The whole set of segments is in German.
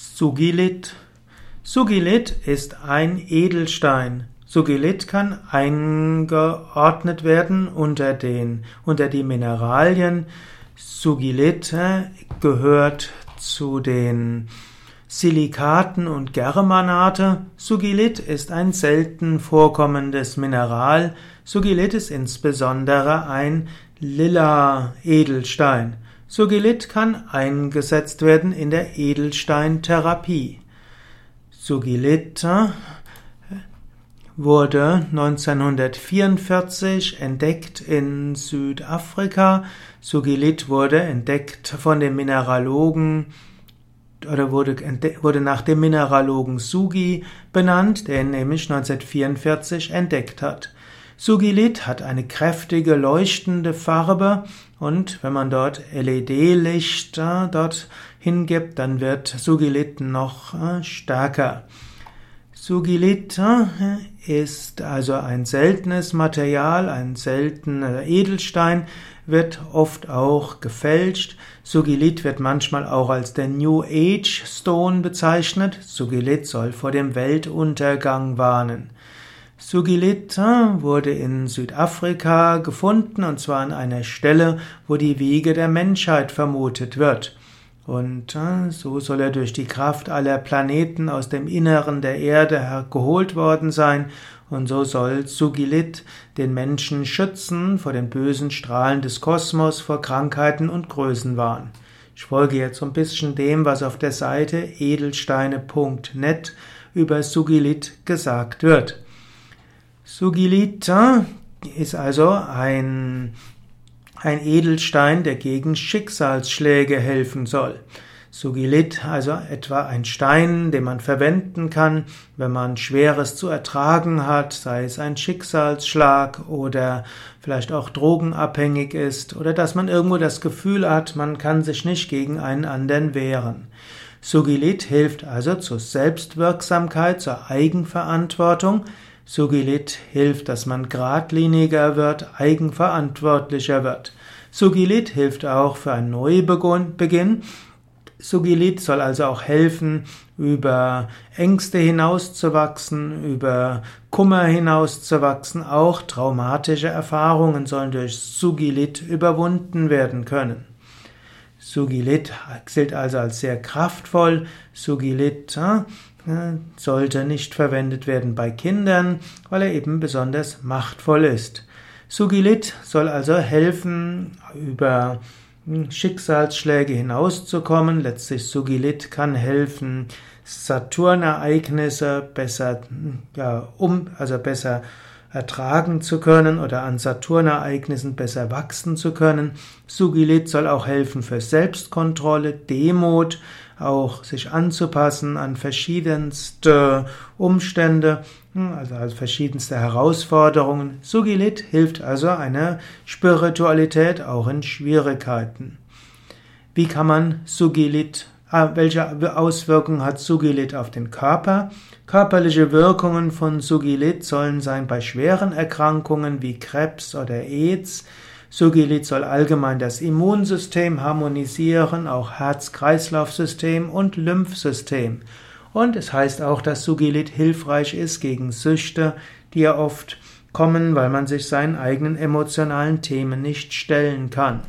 Sugilit. Sugilit ist ein Edelstein. Sugilit kann eingeordnet werden unter den, unter die Mineralien. Sugilit gehört zu den Silikaten und Germanate. Sugilit ist ein selten vorkommendes Mineral. Sugilit ist insbesondere ein lila Edelstein. Sugilit kann eingesetzt werden in der Edelsteintherapie. Sugilit wurde 1944 entdeckt in Südafrika. Sugilit wurde entdeckt von dem Mineralogen oder wurde, wurde nach dem Mineralogen Sugi benannt, der ihn nämlich 1944 entdeckt hat. Sugilit hat eine kräftige leuchtende Farbe und wenn man dort LED-Licht äh, dort hingibt, dann wird Sugilit noch äh, stärker. Sugilit äh, ist also ein seltenes Material, ein seltener Edelstein, wird oft auch gefälscht. Sugilit wird manchmal auch als der New Age Stone bezeichnet. Sugilit soll vor dem Weltuntergang warnen. Sugilit wurde in Südafrika gefunden und zwar an einer Stelle, wo die Wiege der Menschheit vermutet wird. Und äh, so soll er durch die Kraft aller Planeten aus dem Inneren der Erde geholt worden sein und so soll Sugilit den Menschen schützen vor den bösen Strahlen des Kosmos, vor Krankheiten und Größenwahn. Ich folge jetzt ein bisschen dem, was auf der Seite edelsteine.net über Sugilit gesagt wird. Sugilita ist also ein, ein Edelstein, der gegen Schicksalsschläge helfen soll. Sugilit, also etwa ein Stein, den man verwenden kann, wenn man Schweres zu ertragen hat, sei es ein Schicksalsschlag oder vielleicht auch drogenabhängig ist oder dass man irgendwo das Gefühl hat, man kann sich nicht gegen einen anderen wehren. Sugilit hilft also zur Selbstwirksamkeit, zur Eigenverantwortung, Sugilit hilft, dass man geradliniger wird, eigenverantwortlicher wird. Sugilit hilft auch für einen Neubeginn. Sugilit soll also auch helfen, über Ängste hinauszuwachsen, über Kummer hinauszuwachsen. Auch traumatische Erfahrungen sollen durch Sugilit überwunden werden können. Sugilit gilt also als sehr kraftvoll. Sugilit sollte nicht verwendet werden bei Kindern, weil er eben besonders machtvoll ist. Sugilit soll also helfen, über Schicksalsschläge hinauszukommen. Letztlich Sugilit kann helfen, Saturnereignisse besser, ja, um, also besser ertragen zu können oder an Saturnereignissen besser wachsen zu können. Sugilit soll auch helfen für Selbstkontrolle, Demut, auch sich anzupassen an verschiedenste Umstände, hm, also, verschiedenste Herausforderungen. Sugilit hilft also einer Spiritualität auch in Schwierigkeiten. Wie kann man Sugilit welche Auswirkungen hat Sugilit auf den Körper? Körperliche Wirkungen von Sugilit sollen sein bei schweren Erkrankungen wie Krebs oder AIDS. Sugilit soll allgemein das Immunsystem harmonisieren, auch Herz-Kreislauf-System und Lymphsystem. Und es heißt auch, dass Sugilit hilfreich ist gegen Süchte, die ja oft kommen, weil man sich seinen eigenen emotionalen Themen nicht stellen kann.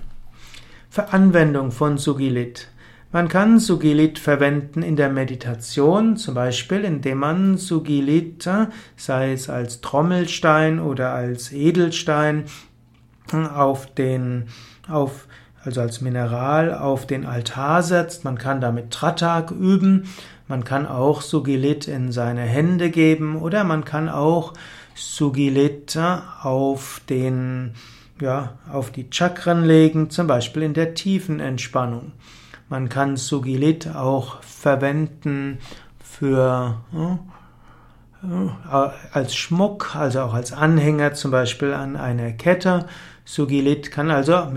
Für Anwendung von Sugilit. Man kann Sugilit verwenden in der Meditation, zum Beispiel indem man Sugilit, sei es als Trommelstein oder als Edelstein, auf den, auf, also als Mineral auf den Altar setzt. Man kann damit Tratak üben. Man kann auch Sugilit in seine Hände geben oder man kann auch Sugilit auf den, ja, auf die Chakren legen, zum Beispiel in der tiefen Entspannung. Man kann Sugilit auch verwenden für äh, als Schmuck, also auch als Anhänger zum Beispiel an einer Kette. Sugilit kann also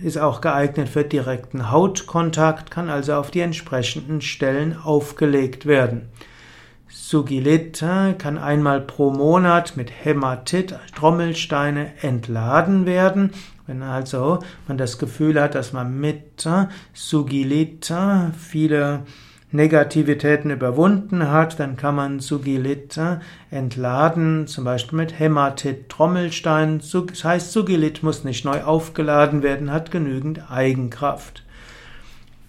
ist auch geeignet für direkten Hautkontakt, kann also auf die entsprechenden Stellen aufgelegt werden. Sugilit kann einmal pro Monat mit Hämatit, Trommelsteine, entladen werden. Wenn also man das Gefühl hat, dass man mit Sugilit viele Negativitäten überwunden hat, dann kann man Sugilit entladen, zum Beispiel mit Hämatit, Trommelstein. Das heißt, Sugilit muss nicht neu aufgeladen werden, hat genügend Eigenkraft.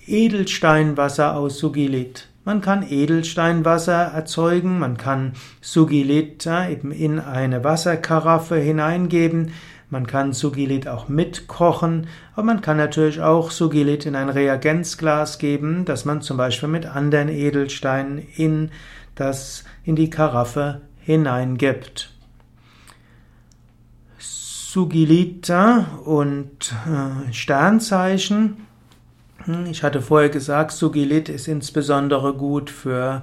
Edelsteinwasser aus Sugilit. Man kann Edelsteinwasser erzeugen, man kann Sugilit eben in eine Wasserkaraffe hineingeben, man kann Sugilit auch mitkochen, aber man kann natürlich auch Sugilit in ein Reagenzglas geben, das man zum Beispiel mit anderen Edelsteinen in, das, in die Karaffe hineingibt. Sugilita und äh, Sternzeichen. Ich hatte vorher gesagt, Sugilit ist insbesondere gut für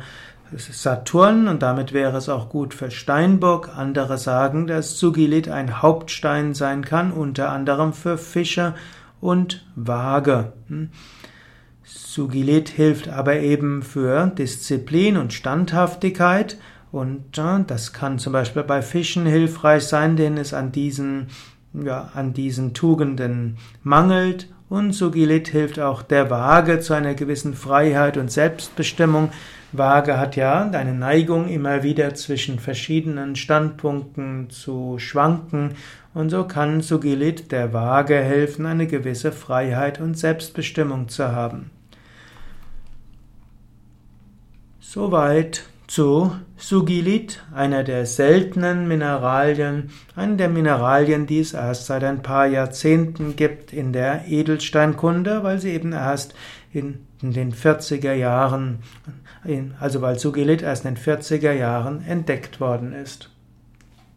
Saturn und damit wäre es auch gut für Steinbock. Andere sagen, dass Sugilit ein Hauptstein sein kann, unter anderem für Fische und Waage. Hm. Sugilit hilft aber eben für Disziplin und Standhaftigkeit und das kann zum Beispiel bei Fischen hilfreich sein, denen es an diesen, ja, an diesen Tugenden mangelt und Sugilit hilft auch der Waage zu einer gewissen Freiheit und Selbstbestimmung, Waage hat ja eine Neigung, immer wieder zwischen verschiedenen Standpunkten zu schwanken, und so kann Sugilit der Waage helfen, eine gewisse Freiheit und Selbstbestimmung zu haben. Soweit zu Sugilit, einer der seltenen Mineralien, einer der Mineralien, die es erst seit ein paar Jahrzehnten gibt in der Edelsteinkunde, weil sie eben erst in, den 40er Jahren, also weil Sugilit erst in den 40er Jahren entdeckt worden ist.